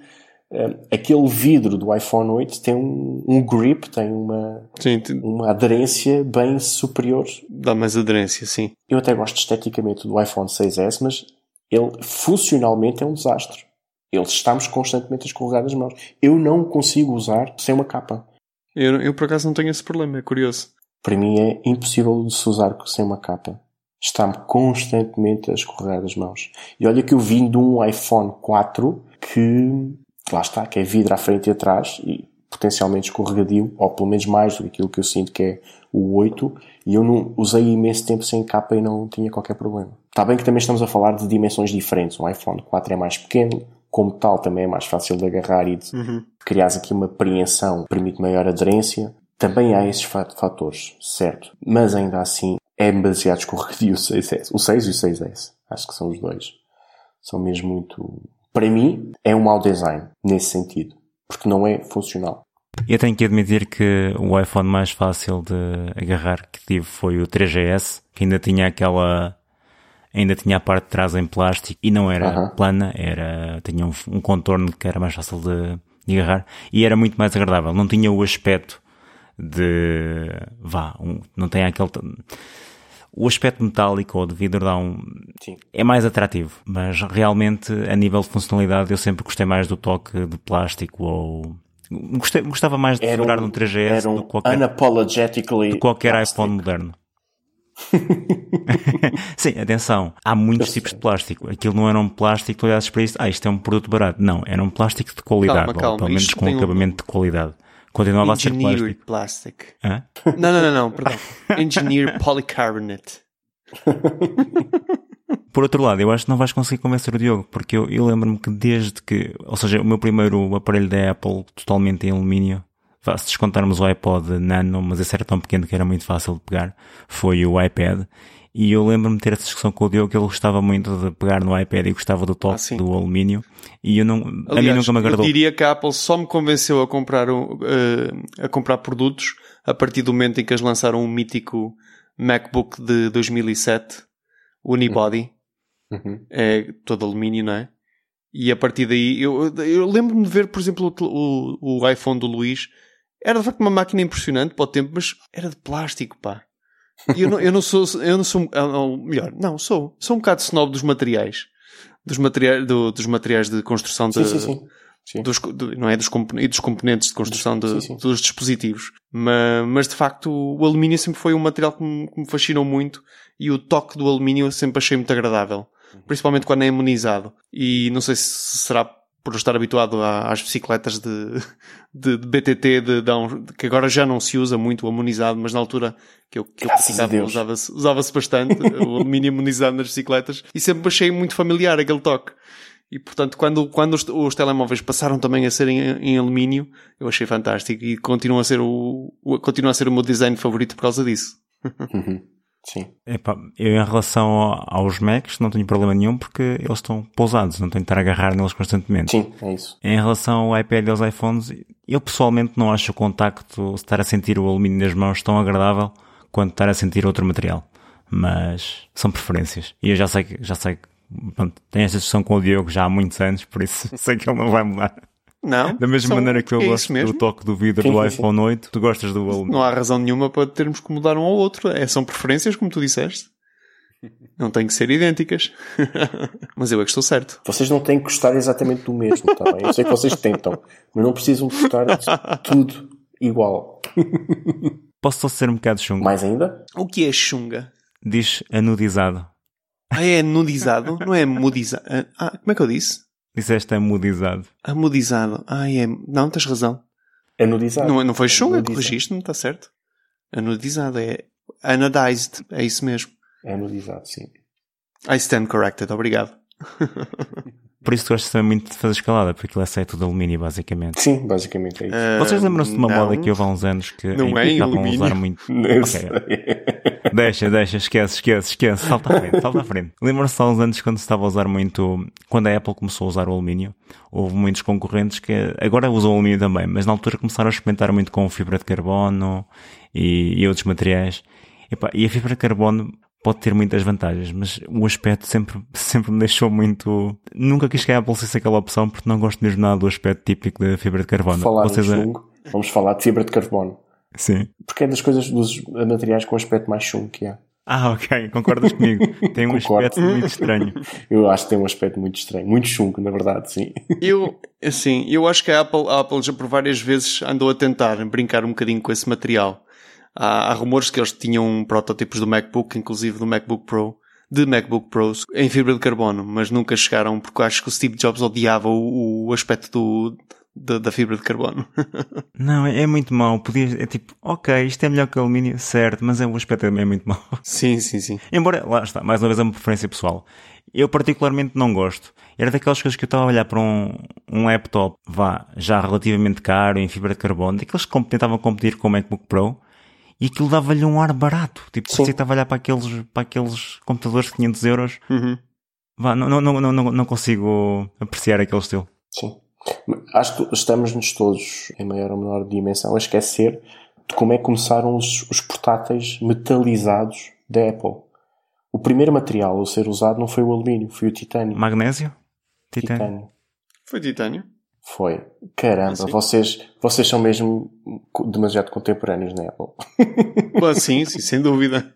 eh, aquele vidro do iPhone 8 tem um, um grip, tem uma, Sim, te- uma aderência bem superior. dá mais aderência, sim. Eu até gosto esteticamente do iPhone 6S, mas ele funcionalmente é um desastre. Ele estamos constantemente a escorregar as mãos. Eu não consigo usar sem uma capa. Eu, eu por acaso não tenho esse problema, é curioso. Para mim é impossível de se usar sem uma capa. Está-me constantemente a escorregar as mãos. E olha que eu vim de um iPhone 4 que, lá está, que é vidro à frente e atrás e potencialmente escorregadio, ou pelo menos mais do que aquilo que eu sinto que é o 8, e eu não usei imenso tempo sem capa e não tinha qualquer problema. Está bem que também estamos a falar de dimensões diferentes. O iPhone 4 é mais pequeno, como tal também é mais fácil de agarrar e de Uhum. criares aqui uma apreensão que permite maior aderência. Também há esses fat- fatores, certo? Mas ainda assim é demasiado escorregadio o 6S. O 6 e o 6S. Acho que são os dois. São mesmo muito... Para mim, é um mau design, nesse sentido. Porque não é funcional. Eu tenho que admitir que o iPhone mais fácil de agarrar que tive foi o 3GS, que ainda tinha aquela, ainda tinha a parte de trás em plástico e não era plana, era, tinha um, um contorno que era mais fácil de, de agarrar e era muito mais agradável. Não tinha o aspecto de, vá, um- não tem aquele, o aspecto metálico ou de vidro dá um, Sim. é mais atrativo, mas realmente a nível de funcionalidade eu sempre gostei mais do toque de plástico ou gostei, gostava mais de Era um, no 3GS era do um que qualquer, unapologetically do que qualquer plastic. iPhone moderno. Sim, atenção, há muitos tipos de plástico. Aquilo não era um plástico, tu olhasses para isto, ah, isto é um produto barato. Não, era um plástico de qualidade, Calma, calma, pelo menos isto com um- acabamento de qualidade. continuava a ser plástico. plastic. Não, não, não, não, perdão. Engineered polycarbonate. Por outro lado, eu acho que não vais conseguir convencer o Diogo, porque eu, eu lembro-me que desde que, ou seja, o meu primeiro aparelho da Apple totalmente em alumínio, se descontarmos o iPod Nano, mas esse era tão pequeno que era muito fácil de pegar, foi o iPad. E eu lembro-me de ter essa discussão com o Diogo que ele gostava muito de pegar no iPad e gostava do toque Ah, do alumínio. E eu não, a mim Aliás, nunca me agradou. Eu diria que a Apple só me convenceu a comprar, um, eh, a comprar produtos a partir do momento em que eles lançaram um mítico MacBook de 2007, Unibody, Uhum. é todo alumínio, não é? E a partir daí, eu, eu lembro-me de ver, por exemplo, o, o, o iPhone do Luís. Era de facto uma máquina impressionante para o tempo, mas era de plástico, pá. E eu não, eu não sou, eu não sou, ah, não, melhor, não, sou, sou um bocado snob dos materiais. Dos materiais, do- dos materiais de construção Sim, de, sim, sim. Sim. dos, do- não é dos, e dos componentes de construção de- Sim, sim. dos dispositivos. Mas, mas de facto o alumínio sempre foi um material que me, que me fascinou muito e o toque do alumínio eu sempre achei muito agradável. Principalmente quando é imunizado. E não sei se será por estar habituado à- às bicicletas de, de, de BTT de, de que agora já não se usa muito o amunizado, mas na altura que eu, que eu praticava usava-se usava-se bastante o alumínio imunizado nas bicicletas e sempre achei muito familiar aquele toque. E portanto, quando, quando os, os telemóveis passaram também a ser em, em alumínio, eu achei fantástico e continua a ser o, o- continua a ser o meu design favorito por causa disso. Uhum. Sim. Epá, eu em relação ao- aos Macs não tenho problema nenhum porque eles estão pousados, não tenho de estar a agarrar neles constantemente. Sim, é isso. Em relação ao iPad e aos iPhones, eu pessoalmente não acho o contacto, estar a sentir o alumínio nas mãos tão agradável quanto estar a sentir outro material. Mas são preferências. E eu já sei que, já sei que, pronto, tenho esta discussão com o Diogo já há muitos anos, por isso sei que ele não vai mudar. Não? Da mesma São- maneira que eu é gosto do toque do vidro Sim, do iPhone 8, tu gostas do alumínio. Não há razão nenhuma para termos que mudar um ao outro. É, são preferências, como tu disseste. Não têm que ser idênticas. Mas eu é que estou certo. Vocês não têm que gostar exatamente do mesmo, tá bem? Eu sei que vocês tentam, mas não precisam gostar de tudo igual. Posso só ser um bocado chungo? Mais ainda? O que é chunga? Diz anudizado. Ah, é nudizado? Não é mudizado? Ah, como é que eu disse? Disseste amudizado. Amudizado. Ah, é. Não, tens razão. Anudizado. Não, não foi chunga, Anudizado. corrigiste-me, está certo. Anudizado é anodized. É isso mesmo. É anudizado, sim. I stand corrected. Obrigado. Por isso tu gostas também muito de fazer escalada, porque aquilo é tudo alumínio, basicamente. Sim, basicamente é isso. Ah, Vocês lembram-se de uma não. moda que houve há uns anos que Não é estavam a alumínio. usar muito. Eu Ok. sei. Deixa, deixa, esquece, esquece, esquece. Salta à frente, salta à frente. Lembram-se há uns anos quando se estava a usar muito. Quando a Apple começou a usar o alumínio, houve muitos concorrentes que agora usam o alumínio também, mas na altura começaram a experimentar muito com fibra de carbono e, e outros materiais. E a fibra de carbono pode ter muitas vantagens, mas o aspecto sempre, sempre me deixou muito. Nunca quis que a Apple fosse aquela opção porque não gosto mesmo nada do aspecto típico da fibra de carbono. falar Vocês, chungo, vamos falar de fibra de carbono. Sim. Porque é das coisas, dos materiais com aspecto mais chungo que há. Ah, ok, concordas comigo. Tem um Concordo. aspecto muito estranho. Eu acho que tem um aspecto muito estranho. Muito chungo, na verdade, sim. Eu, assim, eu acho que a Apple, a Apple já por várias vezes andou a tentar brincar um bocadinho com esse material. Há, há rumores que eles tinham protótipos do MacBook, inclusive do MacBook Pro, de MacBook Pros, em fibra de carbono, mas nunca chegaram porque acho que o Steve Jobs odiava o, o aspecto do, da, da fibra de carbono. Não, é, é muito mau. Podia, é tipo, ok, isto é melhor que alumínio, certo, mas é, o aspecto é é muito mau. sim, sim, sim. Embora, lá está, mais uma vez é uma preferência pessoal. Eu particularmente não gosto. Era daquelas coisas que eu estava a olhar para um, um laptop, vá, já relativamente caro, em fibra de carbono, daqueles que tentavam competir com o MacBook Pro, e aquilo dava-lhe um ar barato. Tipo, parecia que estava a olhar para aqueles, para aqueles computadores de 500 euros. Uhum. Vá, não, não, não, não, não consigo apreciar aquele estilo. Sim. Acho que estamos-nos todos, em maior ou menor dimensão, a esquecer de como é que começaram os, os portáteis metalizados da Apple. O primeiro material a ser usado não foi o alumínio, foi o titânio. Magnésio? Titânio? Titânio. Foi titânio. Foi. Caramba, Ah, sim? vocês, vocês são mesmo demasiado contemporâneos na Apple. Pô, sim, sim, sem dúvida.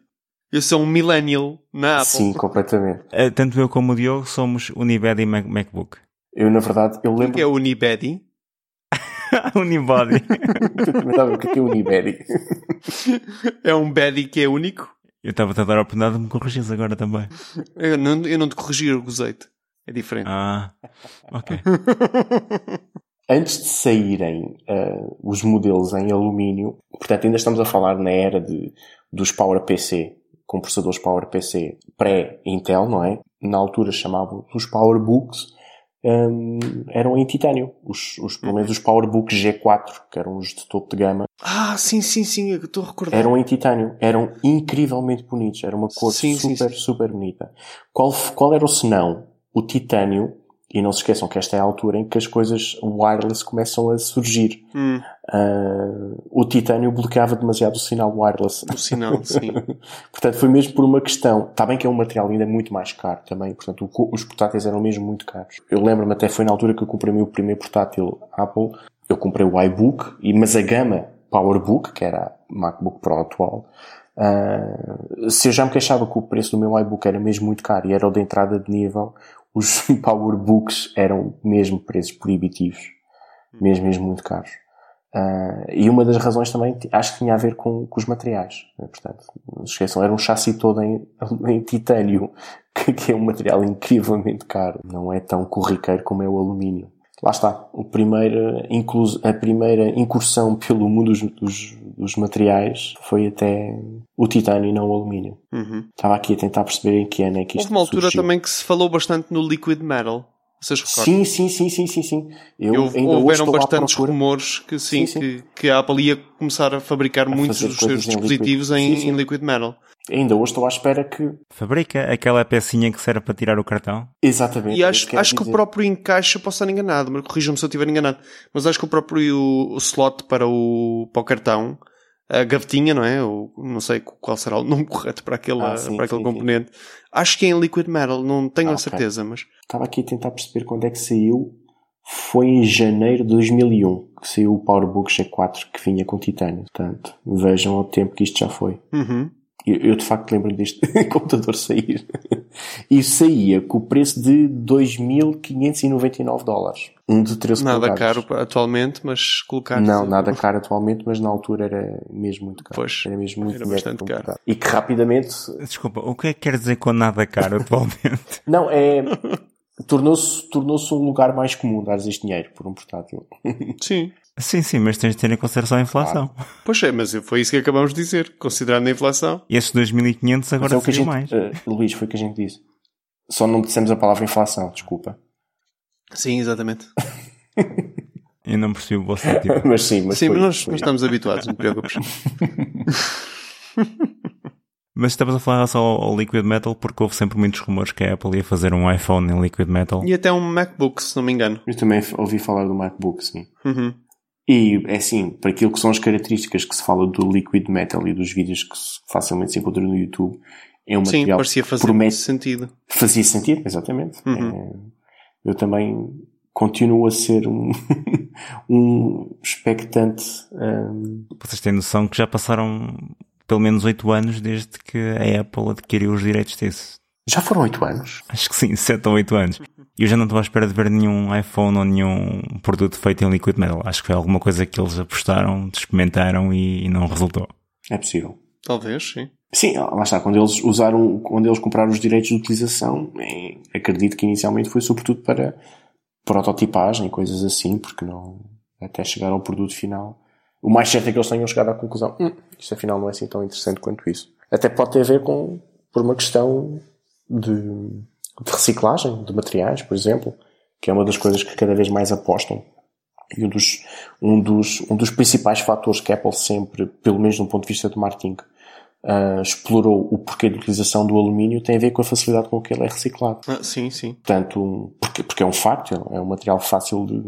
Eu sou um millennial na Apple. Sim, completamente. Eh, Tanto eu como o Diogo somos Unibed e Mac- MacBook. Eu, na verdade, eu O lembro que é o Unibody? Unibody. eu também estava o que é que é o Unibody. É um Bedi que é único? Eu estava a dar a oportunidade de me corrigires agora também. Eu não, eu não te corrigi, eu gozei-te. É diferente. Ah, ok. antes de saírem uh, os modelos em alumínio, portanto ainda estamos a falar na era de, dos PowerPC, com processadores PowerPC pré-Intel, não é? Na altura chamavam os PowerBooks, um, eram em titânio. Os, os, pelo menos os PowerBooks G4, que eram os de topo de gama. Ah, sim, sim, sim, eu estou a recordar. Eram em titânio. Eram incrivelmente bonitos. Era uma cor sim, super, sim, sim. super bonita. Qual, qual era o senão? O titânio e não se esqueçam que esta é a altura em que as coisas wireless começam a surgir. Hum. Uh, o titânio bloqueava demasiado o sinal wireless. O sinal, sim. portanto, foi mesmo por uma questão. Está bem que é um material ainda muito mais caro também. Portanto, o, os portáteis eram mesmo muito caros. Eu lembro-me até foi na altura que eu comprei o meu primeiro portátil Apple. Eu comprei o iBook, mas a gama PowerBook, que era a MacBook Pro atual, Uh, se eu já me queixava que o preço do meu iBook era mesmo muito caro e era o de entrada de nível, os PowerBooks eram mesmo preços proibitivos. Mesmo, mesmo muito caros. Uh, e uma das razões também, acho que tinha a ver com, com os materiais. Né? Portanto, não se esqueçam, era um chassi todo em, em titânio, que, que, é um material incrivelmente caro. Não é tão corriqueiro como é o alumínio lá está, o primeiro, a primeira incursão pelo mundo dos, dos, dos, materiais foi até o titânio e não o alumínio. Uhum. Estava aqui a tentar perceber em que ano é que isto Houve uma altura surgiu. também que se falou bastante no liquid metal. Vocês sim, sim, sim, sim, sim, sim. Eu, Eu ainda houveram bastantes rumores que sim, sim, sim, Que, que a Apple ia começar a fabricar a muitos dos seus dispositivos. Em, em liquid metal. Ainda hoje estou à espera que. Fabrica aquela pecinha que serve para tirar o cartão? Exatamente. E acho, acho que o próprio encaixe, posso estar enganado, mas corrijam-me se eu estiver enganado, mas acho que o próprio o slot para o, para o cartão, a gavetinha, não é? O, não sei qual será o nome correto para aquele, ah, sim, para aquele sim, componente. Sim. Acho que é em liquid metal, não tenho ah, a certeza, okay. mas. Estava aqui a tentar perceber quando é que saiu. Foi em janeiro de 2001 que saiu o PowerBook G4 que vinha com titânio. Portanto, vejam o tempo que isto já foi. Uhum. Eu, eu de facto lembro deste computador sair. e saía com o preço de 2.599 dólares. Um de 13 Nada polegadas. caro atualmente, mas colocar. Não, nada caro atualmente, mas na altura era mesmo muito caro. Pois, era mesmo muito era bastante caro. E que rapidamente. Desculpa, o que é que quer dizer com nada caro atualmente? Não, é. Tornou-se tornou um lugar mais comum dar este dinheiro por um portátil. Sim. Sim, sim, mas tens de ter em consideração a inflação. Claro. Pois é, mas foi isso que acabamos de dizer, considerando a inflação. E esses 2.500 agora é gente, mais. Uh, Luís, foi o que a gente disse. Só não dissemos a palavra inflação, desculpa. Sim, exatamente. Eu não percebi o vosso sentido. mas sim, mas, sim, foi, mas nós, foi. estamos habituados, não te preocupes. Mas estamos a falar só ao Liquid Metal porque houve sempre muitos rumores que a Apple ia fazer um iPhone em Liquid Metal. E até um MacBook, se não me engano. Eu também ouvi falar do MacBook, sim. Uhum. E, é assim, para aquilo que são as características que se fala do Liquid Metal e dos vídeos que facilmente se encontram no YouTube, é um Sim, material parecia fazer promete... sentido. Fazia sentido, exatamente. Uhum. É, eu também continuo a ser um, um expectante. Um... Vocês têm noção que já passaram pelo menos 8 anos desde que a Apple adquiriu os direitos disso. Já foram 8 anos? Acho que sim, 7 ou 8 anos. E eu já não estou à espera de ver nenhum iPhone ou nenhum produto feito em liquid metal. Acho que foi alguma coisa que eles apostaram, experimentaram e, e não resultou. É possível. Talvez, sim. Sim, lá está. Quando eles usaram, quando eles compraram os direitos de utilização, é, acredito que inicialmente foi sobretudo para prototipagem, coisas assim, porque não, até chegar ao produto final. O mais certo é que eles tenham chegado à conclusão, hum, isto afinal não é assim tão interessante quanto isso. Até pode ter a ver com, por uma questão de, de reciclagem de materiais, por exemplo, que é uma das coisas que cada vez mais apostam. E um dos, um dos, um dos principais fatores que a Apple sempre, pelo menos do ponto de vista de marketing, uh, explorou o porquê de utilização do alumínio tem a ver com a facilidade com que ele é reciclado. Ah, sim, sim. Portanto, porque, porque é um facto, é um material fácil de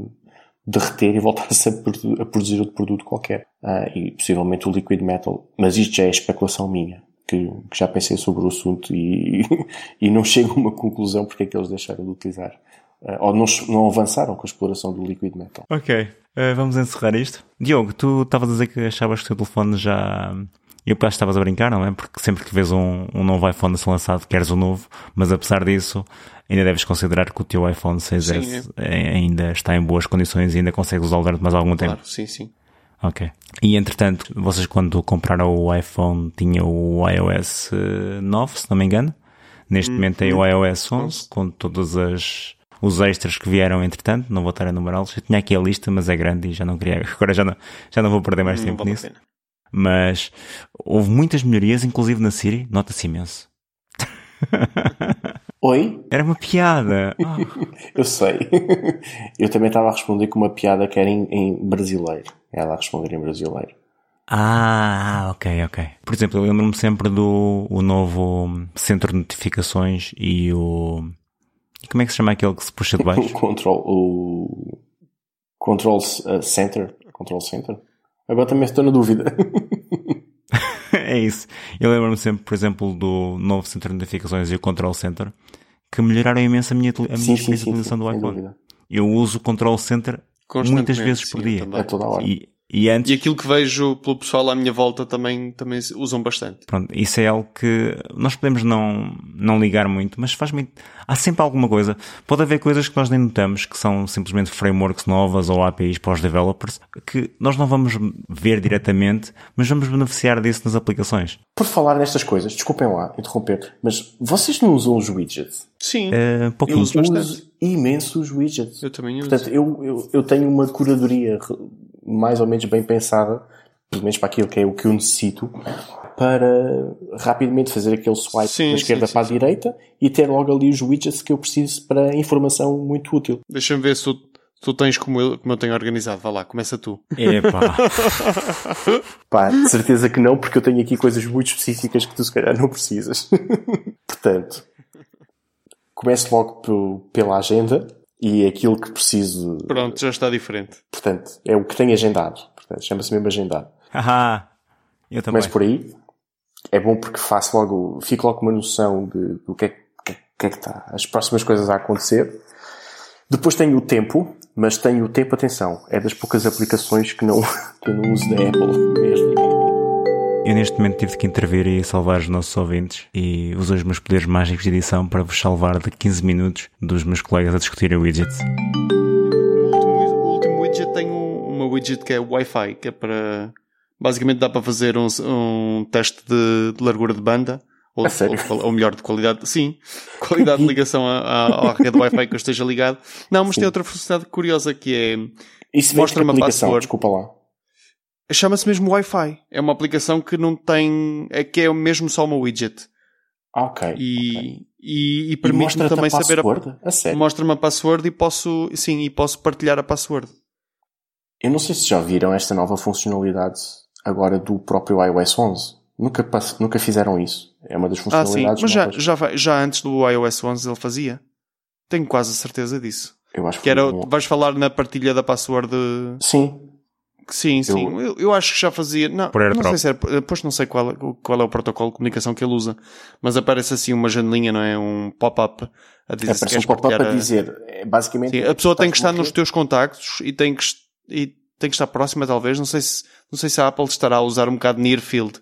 derreter e voltar-se a, a, produzir outro produto qualquer. Uh, e possivelmente o liquid metal. Mas isto já é especulação minha que, que, já pensei sobre o assunto e, e não chego a uma conclusão porque é que eles deixaram de utilizar. Uh, ou não, não avançaram com a exploração do liquid metal. Ok, uh, vamos encerrar isto. Diogo, tu estavas a dizer que achavas que o teu telefone já. Eu acho que estavas a brincar, não é? Porque sempre que vês um, um novo iPhone a ser lançado, queres o um novo, mas apesar disso, ainda deves considerar que o teu iPhone 6S sim, é. ainda está em boas condições e ainda consegues usá-lo durante mais algum claro, tempo. Sim, sim. Ok. E entretanto, vocês quando compraram o iPhone tinham o iOS 9, eh, se não me engano. Neste hum, momento tem o hum. iOS 11 com todas as os extras que vieram entretanto, não vou estar a numerá-los. Eu tinha aqui a lista, mas é grande e já não queria, agora já não, já não vou perder mais Não tempo vale nisso. Mas houve muitas melhorias, inclusive na Siri, nota-se imenso. Oi? Era uma piada. Ah. Eu sei. Eu também estava a responder com uma piada que era em, em brasileiro. Ela a responder em brasileiro. Ah, ok, ok. Por exemplo, eu lembro-me sempre do o novo centro de notificações e o. E como é que se chama aquele que se puxa de O baixo? control, o control uh, center, control center. Agora também estou na dúvida. é isso. Eu lembro-me sempre, por exemplo, do novo centro de notificações e o control center que melhoraram imenso a minha, a minha sim, sim, experiência sim, de utilização do iPhone. Eu uso o control center muitas vezes por dia. E, e antes, E aquilo que vejo pelo pessoal à minha volta também, também usam bastante. Pronto, isso é algo que nós podemos não, não ligar muito, mas faz muito. Há sempre alguma coisa. Pode haver coisas que nós nem notamos, que são simplesmente frameworks novas ou APIs para os developers, que nós não vamos ver diretamente, mas vamos beneficiar disso nas aplicações. Por falar nestas coisas, desculpem lá interromper, mas vocês não usam os widgets? Sim, Uh, pouquinho. Eu uso bastante. imenso os widgets. eu também uso. Portanto, eu, eu, eu tenho uma curadoria re- mais ou menos bem pensada, pelo menos para aquilo que é o que eu necessito, para rapidamente fazer aquele swipe Sim, da esquerda sim, para sim, a direita e ter logo ali os widgets que eu preciso para informação muito útil. Deixa-me ver se tu, tu tens como eu, como eu tenho organizado. Vá lá, começa tu. Epá. Pá, de certeza que não, porque eu tenho aqui coisas muito específicas que tu se calhar não precisas. Portanto, começo logo pelo- pela agenda e aquilo que preciso. Pronto, já está diferente. Portanto, é o que tenho agendado. Portanto, chama-se mesmo agendado. Haha. Eu também. Começo por aí. É bom porque faço logo, fico logo com uma noção de, do que é, que, que é que está, as próximas coisas a acontecer. Depois tenho o tempo, mas tenho o tempo, atenção, é das poucas aplicações que não, que eu não uso da Apple mesmo. Eu neste momento tive que intervir e salvar os nossos ouvintes e usei os meus poderes mágicos de edição para vos salvar de 15 minutos dos meus colegas a discutirem widgets. O último, o último widget tem um- uma widget que é o Wi-Fi, que é para. Basicamente dá para fazer um, um teste de, de largura de banda. Ou, ou, ou melhor, de qualidade. Sim, qualidade de ligação à, à, à rede Wi-Fi que eu esteja ligado. Não, mas tem outra funcionalidade curiosa que é. Isso vem Mostra-me de a aplicação, password. desculpa lá. Chama-se mesmo Wi-Fi. É uma aplicação que não tem. É que é mesmo só uma widget. Ah, ok. E, ok. e, e permite-me também a saber. A, password? A sério? mostra-me a password e posso. Sim, e posso partilhar a password. Eu não sei se já viram esta nova funcionalidade agora do próprio iOS 11. Nunca, pass- nunca fizeram isso. É uma das Ah, sim, funcionalidades mas já, já, já antes do iOS 11 ele fazia. Tenho quase a certeza disso. Eu acho Que era, um- vais falar na partilha da password. de- Sim. Sim, sim. Eu, eu acho que já fazia. Não, Por não sei se era. Pois não sei qual, é- qual é o protocolo de comunicação que ele usa. Mas aparece assim uma janelinha, não é? Um pop-up a dizer se Aparece um queres pop-up a a- dizer. é, basicamente. Sim, a pessoa tem que estar nos teus contactos e tem que, e tem que estar próxima, talvez. Não sei se, não sei se a Apple estará a usar um bocado near field.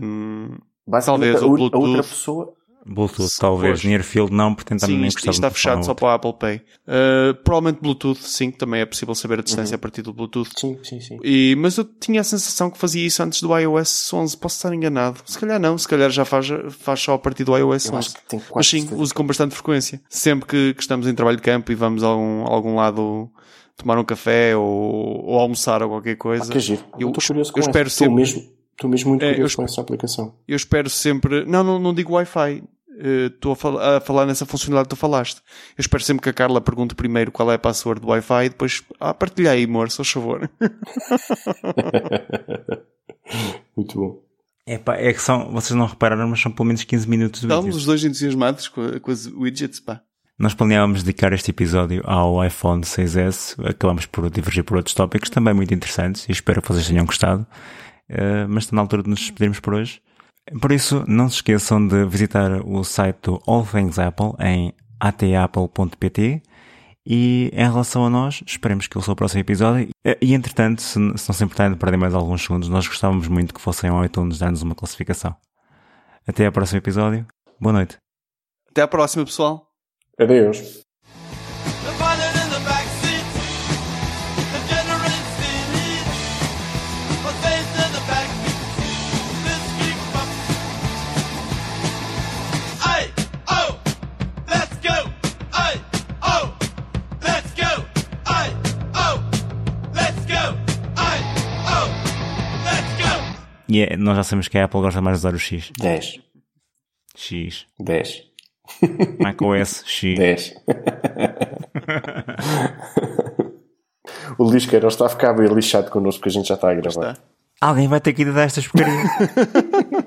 Hum, Basicamente, Talvez a, ou- a Bluetooth. outra pessoa. Bluetooth, talvez. Pois. Near Field não, porque sim, nem isto, isto está fechado só para a Apple Pay. Uh, provavelmente Bluetooth, sim, que também é possível saber a distância Uhum. a partir do Bluetooth. Sim, sim, sim. E, mas eu tinha a sensação que fazia isso antes do iOS 11. Posso estar enganado. Se calhar não. Se calhar já faz, faz só a partir do iOS Eu 11. acho que tem quase Mas sim, certeza. uso com bastante frequência. Sempre que, que estamos em trabalho de campo e vamos a algum, a algum lado tomar um café ou, ou almoçar ou qualquer Ah, coisa, que giro. eu- estou curioso com eu espero sempre- mesmo, estou mesmo muito É, eu curioso com essa aplicação. eu espero sempre. Não, não, não digo Wi-Fi. Estou a, fal- a falar nessa funcionalidade que tu falaste. Eu espero sempre que a Carla pergunte primeiro qual é a password do Wi-Fi e depois, ah, partilha aí, amor, só favor. Muito bom. Epá, é que são, vocês não repararam, mas são pelo menos 15 minutos de Estamos os dois entusiasmados com, a- com as widgets, pá. Nós planeávamos dedicar este episódio ao iPhone 6S, acabamos por divergir por outros tópicos também muito interessantes e espero que vocês tenham gostado. Eh, mas está na altura de nos despedirmos por hoje. Por isso, não se esqueçam de visitar o site do All Things Apple em atapple.pt e em relação a nós, esperemos que eu sou o próximo episódio. E entretanto, se, se não se importarem de perder mais alguns segundos, nós gostávamos muito que fossem ao iTunes dar-nos uma classificação. Até ao próximo episódio. Boa noite. Até à próxima, pessoal. Adeus. E é- nós já sabemos que a Apple gosta mais de usar o X. 10. X. 10. macOS X. 10. o Luís Queiroz está a ficar bem lixado connosco porque a gente já está a gravar. Está. Alguém vai ter que ir dar estas porcarias.